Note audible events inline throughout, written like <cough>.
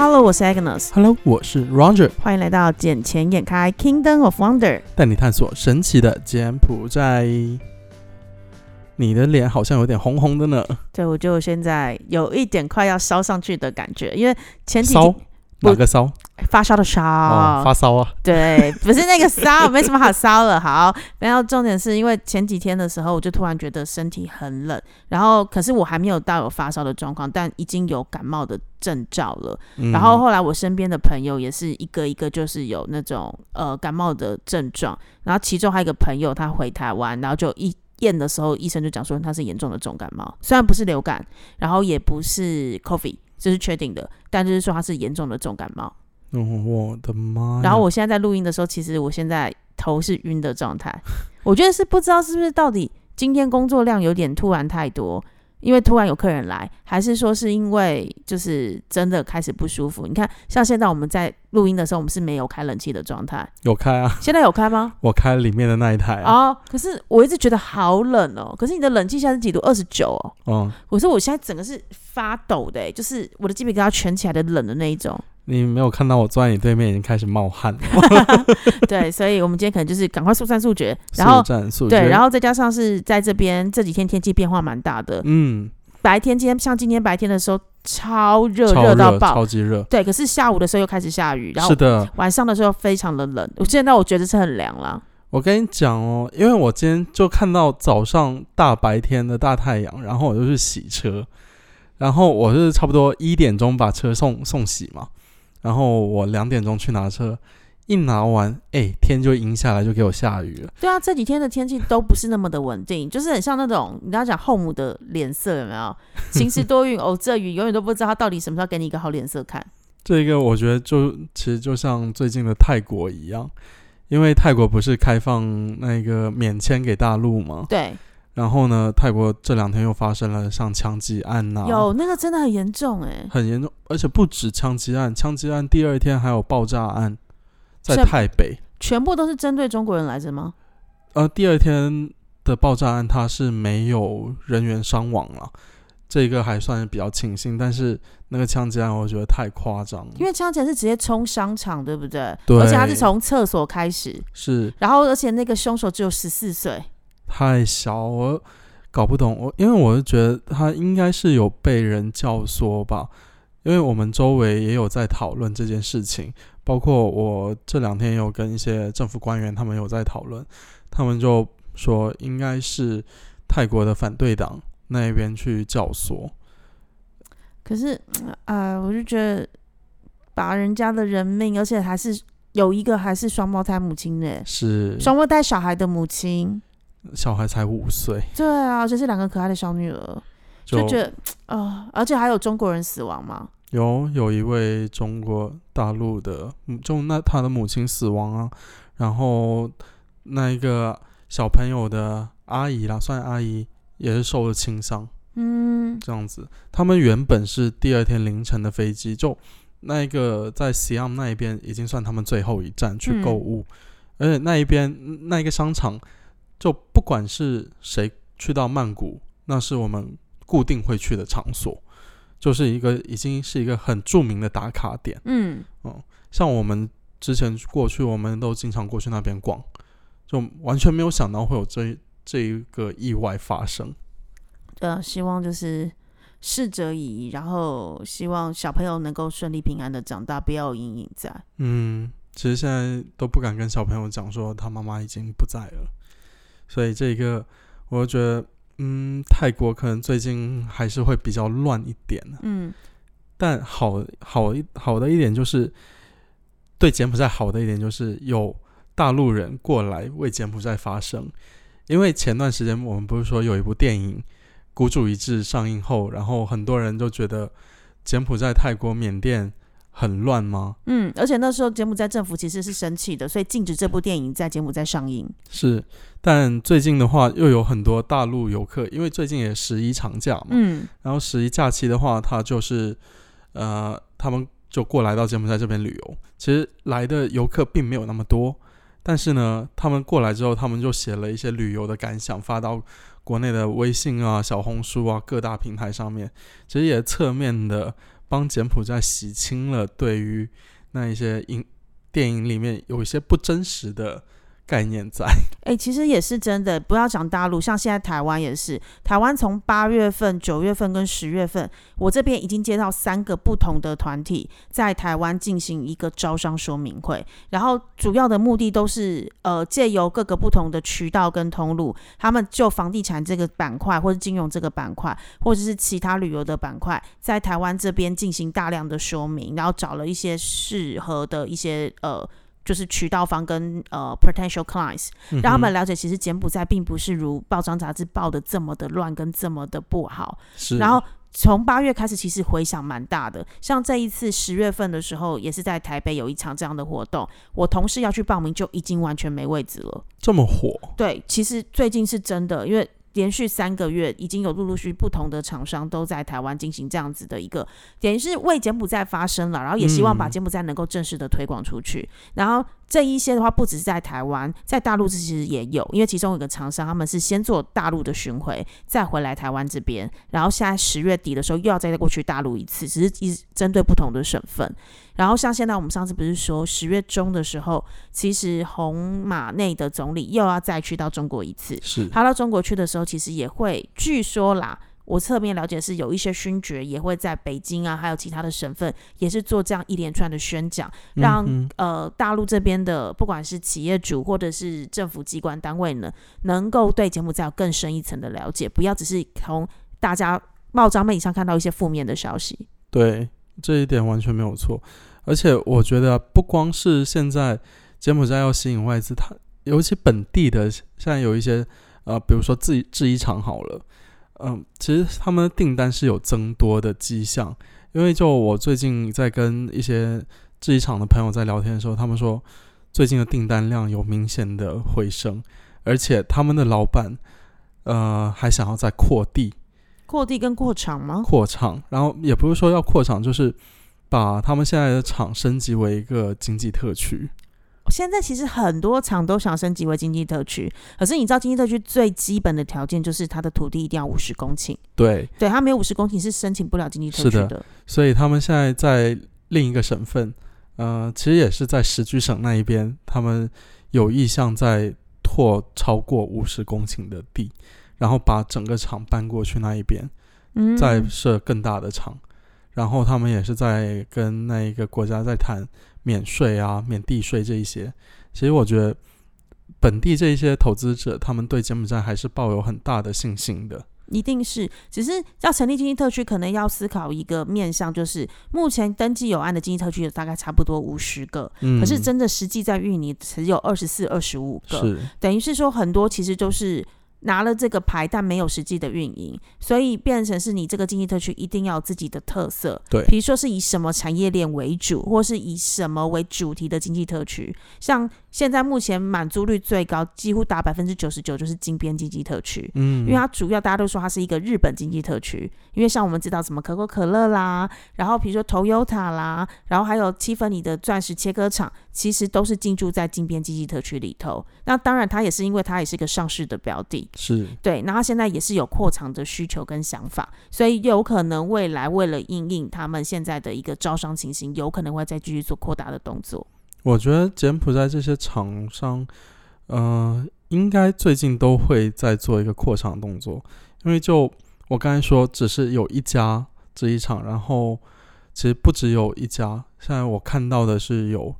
Hello，我是 Agnes。Hello，我是 Roger，欢迎来到《眼前眼开 Kingdom of Wonder》。带你探索神奇的柬埔寨。你的脸好像有点红红的呢，对，我就现在有一点快要烧上去的感觉，因为前几烧天不哪个烧？发烧的烧，哦，发烧啊！对，不是那个烧，没什么好烧了。好，然后重点是因为前几天的时候，我就突然觉得身体很冷，然后可是我还没有到有发烧的状况，但已经有感冒的征兆了。嗯然后后来我身边的朋友也是一个一个就是有那种呃感冒的症状，然后其中还有一个朋友他回台湾，然后就一验的时候，医生就讲说他是严重的重感冒，虽然不是流感，然后也不是 COVID，这是确定的，但就是说他是严重的重感冒。哦，我的妈！然后我现在在录音的时候，其实我现在头是晕的状态，<laughs> 我觉得是不知道是不是到底今天工作量有点突然太多，因为突然有客人来，还是说是因为就是真的开始不舒服？你看，像现在我们在录音的时候，我们是没有开冷气的状态，有开啊，现在有开吗？我开里面的那一台啊。哦，可是我一直觉得好冷哦。可是你的冷气现在是几度？二十九哦。嗯，我说我现在整个是发抖的欸，就是我的鸡皮疙瘩蜷起来的冷的那一种。你没有看到我坐在你对面已经开始冒汗了，<laughs> 对，所以我们今天可能就是赶快速战速决，然后速战速对，然后再加上是在这边这几天天气变化蛮大的，嗯，白天今天像今天白天的时候超热，热到爆，超级热，对，可是下午的时候又开始下雨，然后是的。晚上的时候非常的冷，我现在我觉得是很凉了。我跟你讲哦，因为我今天就看到早上大白天的大太阳，然后我就去洗车，然后我是差不多一点钟把车送送洗嘛，然后我两点钟去拿车，一拿完，哎，天就阴下来，就给我下雨了。对啊，这几天的天气都不是那么的稳定，就是很像那种你刚刚讲后母的脸色有没有？<laughs> 晴时多云，偶这雨，永远都不知道他到底什么时候给你一个好脸色看。这个我觉得就其实就像最近的泰国一样，因为泰国不是开放那个免签给大陆吗？对，然后呢，泰国这两天又发生了像枪击案呐、有那个真的很严重哎、很严重，而且不止枪击案，枪击案第二天还有爆炸案，在是台北。全部都是针对中国人来着吗？呃，第二天的爆炸案它是没有人员伤亡了，这个还算是比较庆幸。但是那个枪击案我觉得太夸张了，因为枪击案是直接冲商场，对不对？对而且他是从厕所开始，是然后而且那个凶手只有十四岁，太小，我搞不懂。我因为我是觉得他应该是有被人教唆吧，因为我们周围也有在讨论这件事情，包括我这两天有跟一些政府官员他们有在讨论，他们就说应该是泰国的反对党那边去教唆。可是，啊，我就觉得把人家的人命，而且还是有一个还是双胞胎母亲呢，是双胞胎小孩的母亲，小孩才五岁，对啊，而且是两个可爱的小女儿，就就觉得 <tsk> 啊、而且还有中国人死亡嘛，有有一位中国大陆的，嗯就那他的母亲死亡啊，然后那一个小朋友的阿姨啦，算阿姨也是受了轻伤，嗯，这样子。他们原本是第二天凌晨的飞机，就那一个在 Siam 那一边已经算他们最后一站去购物，而且那一边那一个商场，就不管是谁去到曼谷，那是我们固定会去的场所。就是一个已经是一个很著名的打卡点，嗯，哦像我们之前过去，我们都经常过去那边逛，就完全没有想到会有这这一个意外发生。呃，希望就是逝者已矣，然后希望小朋友能够顺利平安的长大，不要有阴影在。嗯，其实现在都不敢跟小朋友讲说他妈妈已经不在了，所以这个我觉得，嗯，泰国可能最近还是会比较乱一点，嗯，但好好一好的一点就是，对柬埔寨好的一点就是有大陆人过来为柬埔寨发声，因为前段时间我们不是说有一部电影《孤注一掷》上映后，然后很多人就觉得柬埔寨、泰国、缅甸很乱吗？嗯，而且那时候柬埔寨政府其实是生气的，所以禁止这部电影在柬埔寨上映。是，但最近的话又有很多大陆游客，因为最近也十一长假嘛，嗯然后十一假期的话，他就是呃，他们就过来到柬埔寨这边旅游。其实来的游客并没有那么多，但是呢，他们过来之后，他们就写了一些旅游的感想，发到国内的微信啊、小红书啊各大平台上面，其实也侧面的帮柬埔寨洗清了对于那一些影电影里面有一些不真实的。概念在，<laughs> 哎，其实也是真的。不要讲大陆，像现在台湾也是，台湾从八月份、九月份跟十月份，我这边已经接到三个不同的团体在台湾进行一个招商说明会，然后主要的目的都是呃借由各个不同的渠道跟通路，他们就房地产这个板块，或者金融这个板块，或者是其他旅游的板块，在台湾这边进行大量的说明，然后找了一些适合的一些呃。就是渠道方跟呃 potential clients，让他们了解，其实柬埔寨并不是如报章杂志报的这么的乱跟这么的不好。是。然后从八月开始，其实回响蛮大的。像这一次十月份的时候，也是在台北有一场这样的活动，我同事要去报名就已经完全没位置了。这么火？对，其实最近是真的，因为。连续三个月，已经有陆陆续续不同的厂商都在台湾进行这样子的一个，等于是为柬埔寨发声了，然后也希望把柬埔寨能够正式的推广出去，然后。这一些的话，不只是在台湾，在大陆其实也有，因为其中有个厂商，他们是先做大陆的巡回，再回来台湾这边，然后现在十月底的时候又要再过去大陆一次，只是一针对不同的省份。然后像现在我们上次不是说十月中的时候，其实红马内的总理又要再去到中国一次，是他到中国去的时候，其实也会据说啦。我侧面了解是有一些勋爵也会在北京啊，还有其他的省份，也是做这样一连串的宣讲，让呃大陆这边的不管是企业主或者是政府机关单位呢，能够对柬埔寨有更深一层的了解，不要只是从大家报章媒体上看到一些负面的消息。对，这一点完全没有错。而且我觉得不光是现在柬埔寨要吸引外资，它尤其本地的现在有一些呃，比如说制制衣厂好了。嗯，其实他们的订单是有增多的迹象，因为就我最近在跟一些制衣厂的朋友在聊天的时候，他们说最近的订单量有明显的回升，而且他们的老板呃还想要再扩地，扩地跟扩厂吗？扩厂，然后也不是说要扩厂，就是把他们现在的厂升级为一个经济特区。现在其实很多厂都想升级为经济特区，可是你知道经济特区最基本的条件就是它的土地一定要五十公顷。对，对，它没有五十公顷是申请不了经济特区的。所以他们现在在另一个省份，呃，其实也是在石居省那一边，他们有意向在拓超过五十公顷的地，然后把整个厂搬过去那一边，再设更大的厂。然后他们也是在跟那一个国家在谈。免税啊，免地税这一些，其实我觉得本地这一些投资者，他们对柬埔寨还是抱有很大的信心的。一定是，只是要成立经济特区，可能要思考一个面向，就是目前登记有案的经济特区有大概差不多五十个，可是真的实际在运营只有二十四、二十五个，等于是说很多其实都是。拿了这个牌，但没有实际的运营，所以变成是你这个经济特区一定要有自己的特色。对，比如说是以什么产业链为主，或是以什么为主题的经济特区，像。现在目前满足率最高，几乎达百分之九十九，就是金边经济特区。嗯，因为它主要大家都说它是一个日本经济特区，因为像我们知道什么可口可乐啦，然后比如说 Toyota 啦，然后还有七分尼的钻石切割厂，其实都是进驻在金边经济特区里头。那当然，它也是因为它也是一个上市的标的，是对。那它现在也是有扩厂的需求跟想法，所以有可能未来为了应应他们现在的一个招商情形，有可能会再继续做扩大的动作。我觉得柬埔寨这些厂商，呃，应该最近都会在做一个扩厂动作，因为就我刚才说，只是有一家制衣厂，然后其实不只有一家，现在我看到的是有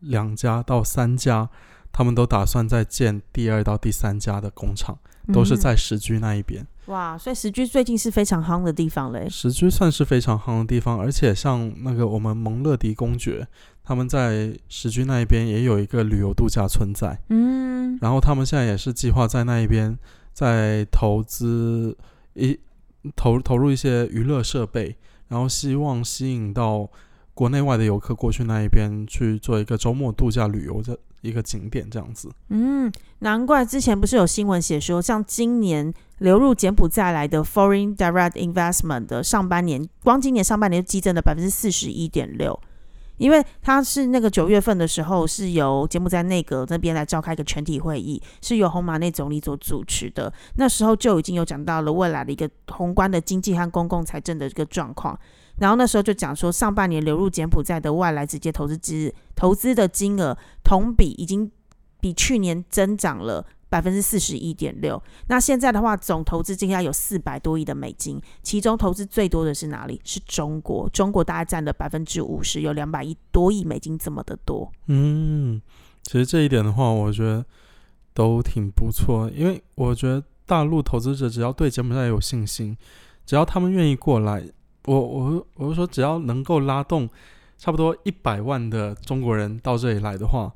两家到三家，他们都打算在建第二到第三家的工厂，都是在石居那一边。哇，所以石居最近是非常夯的地方嘞。石居算是非常夯的地方，而且像那个我们蒙乐迪公爵。他们在石居那一边也有一个旅游度假村在，嗯，然后他们现在也是计划在那一边在投资一投投入一些娱乐设备，然后希望吸引到国内外的游客过去那一边去做一个周末度假旅游的一个景点这样子。嗯，难怪之前不是有新闻写说，像今年流入柬埔寨来的 foreign direct investment 的上半年，光今年上半年就激增了百分之四十一点六。因为他是那个九月份的时候，是由柬埔寨内阁那边来召开一个全体会议，是由洪马内总理所主持的。那时候就已经有讲到了未来的一个宏观的经济和公共财政的这个状况。然后那时候就讲说，上半年流入柬埔寨的外来直接投资资投资的金额同比已经比去年增长了。百分之四十一点六，那现在的话，总投资金额有四百多亿的美金，其中投资最多的是哪里？是中国，中国大概占了百分之五十，有两百亿多亿美金这么的多。嗯，其实这一点的话，我觉得都挺不错，因为我觉得大陆投资者只要对柬埔寨有信心，只要他们愿意过来，我我我是说，只要能够拉动差不多一百万的中国人到这里来的话。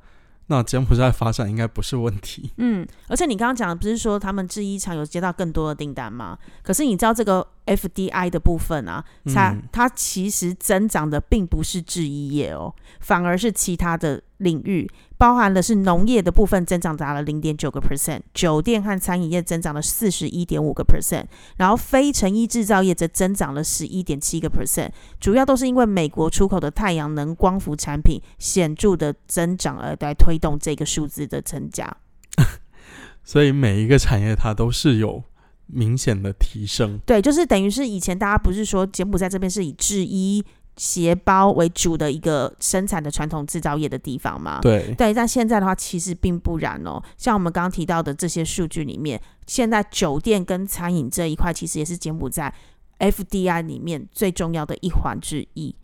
那柬埔寨发展应该不是问题。嗯，而且你刚刚讲的不是说他们制衣厂有接到更多的订单吗？可是你知道这个 FDI 的部分啊，它它其实增长的并不是制衣业哦，反而是其他的领域。包含的是农业的部分增长达了零点九个 percent，酒店和餐饮业增长了四十一点五个 percent，然后非成衣制造业则增长了十一点七个 percent，主要都是因为美国出口的太阳能光伏产品显著的增长而来推动这个数字的增加。<laughs> 所以每一个产业它都是有明显的提升。对，就是等于是以前大家不是说柬埔寨这边是以制衣。鞋包为主的一个生产的传统制造业的地方嘛？对对，但现在的话其实并不然哦。像我们刚刚提到的这些数据里面，现在酒店跟餐饮这一块其实也是柬埔寨 FDI 里面最重要的一环之一。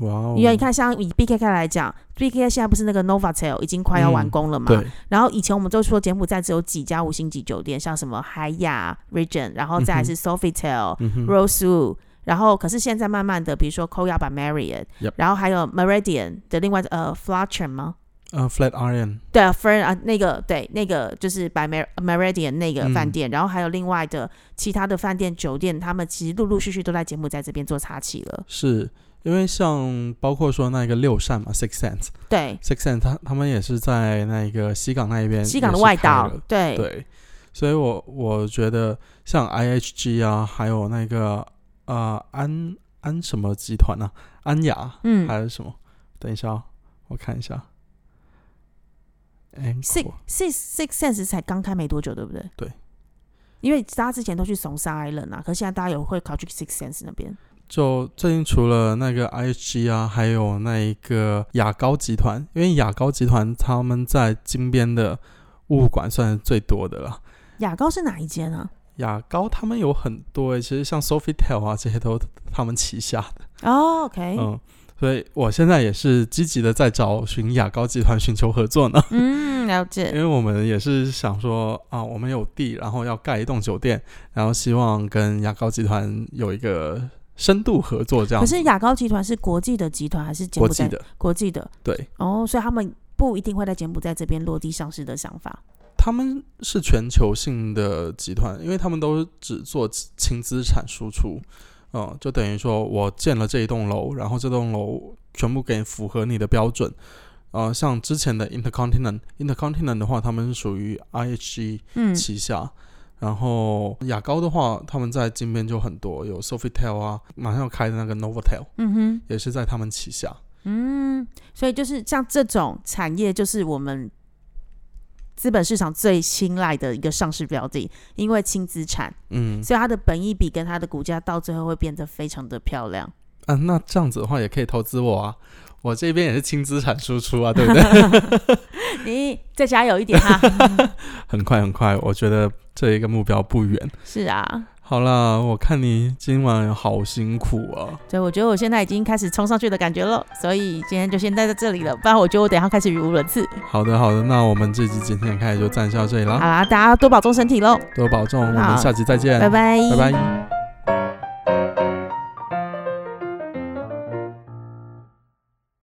哇哦！因为你看，像以 BKK 来讲，BKK 现在不是那个 Novotel 已经快要完工了嘛？对。然后以前我们都说柬埔寨只有几家五星级酒店，像什么海雅 Region，然后再是 Sofitel、Rosewood。然后，可是现在慢慢的，比如说 Koya by Marriott，然后还有 Meridian 的另外呃 Flutter 吗？呃，Flat Iron。对啊，Flat 啊，那个对，那个就是 by Meridian 那个饭店，然后还有另外的其他的饭店酒店，他们其实陆陆续续都在节目在这边做插旗了。是因为像包括说那个六扇嘛，Six Sense，对，Six Sense，他他们也是在那个西港那一边，西港的外岛，对对，所以我我觉得像 IHG 啊，还有那个。啊，安安什么集团呢？安雅，嗯，还是什么？等一下，我看一下。Six Six Six Sense 才刚开没多久，对不对？对。因为大家之前都去怂沙 Island 啊，可是现在大家有会考去 Six Sense 那边。就最近除了那个 IHG 啊，还有那一个雅高集团，因为雅高集团他们在金边的物管算是最多的了。雅高是哪一间啊？雅高他们有很多其实像 Sofitel 啊这些都他们旗下的哦，OK，嗯，所以我现在也是积极的在找寻雅高集团寻求合作呢。嗯，了解。<laughs> 因为我们也是想说啊，我们有地，然后要盖一栋酒店，然后希望跟雅高集团有一个深度合作这样。可是雅高集团是国际的集团还是国际的？国际的，对。哦，所以他们不一定会在柬埔寨这边落地上市的想法。他们是全球性的集团，因为他们都只做轻资产输出，嗯，就等于说我建了这一栋楼，然后这栋楼全部给符合你的标准，呃，像之前的 Intercontinent，Intercontinent 的话，他们是属于 IHG 旗下，然后雅高的话，他们在金边就很多，有 Sofitel 啊，马上要开的那个 Novotel，嗯哼，也是在他们旗下，嗯，所以就是像这种产业，就是我们。资本市场最青睐的一个上市标的，因为轻资产，嗯，所以它的本益比跟它的股价到最后会变得非常的漂亮。啊，那这样子的话也可以投资我啊，我这边也是轻资产输出啊，对不对？<laughs> 你再加油一点哈，<laughs> 很快很快，我觉得这一个目标不远。是啊。好啦，我看你今晚好辛苦啊！对，我觉得我现在已经开始冲上去的感觉了，所以今天就先待在这里了，不然我觉得我等下开始语无伦次。好的，好的，那我们这集今天开始就暂时到这里了。好啦，大家多保重身体喽，多保重，我们下集再见，拜拜，拜拜。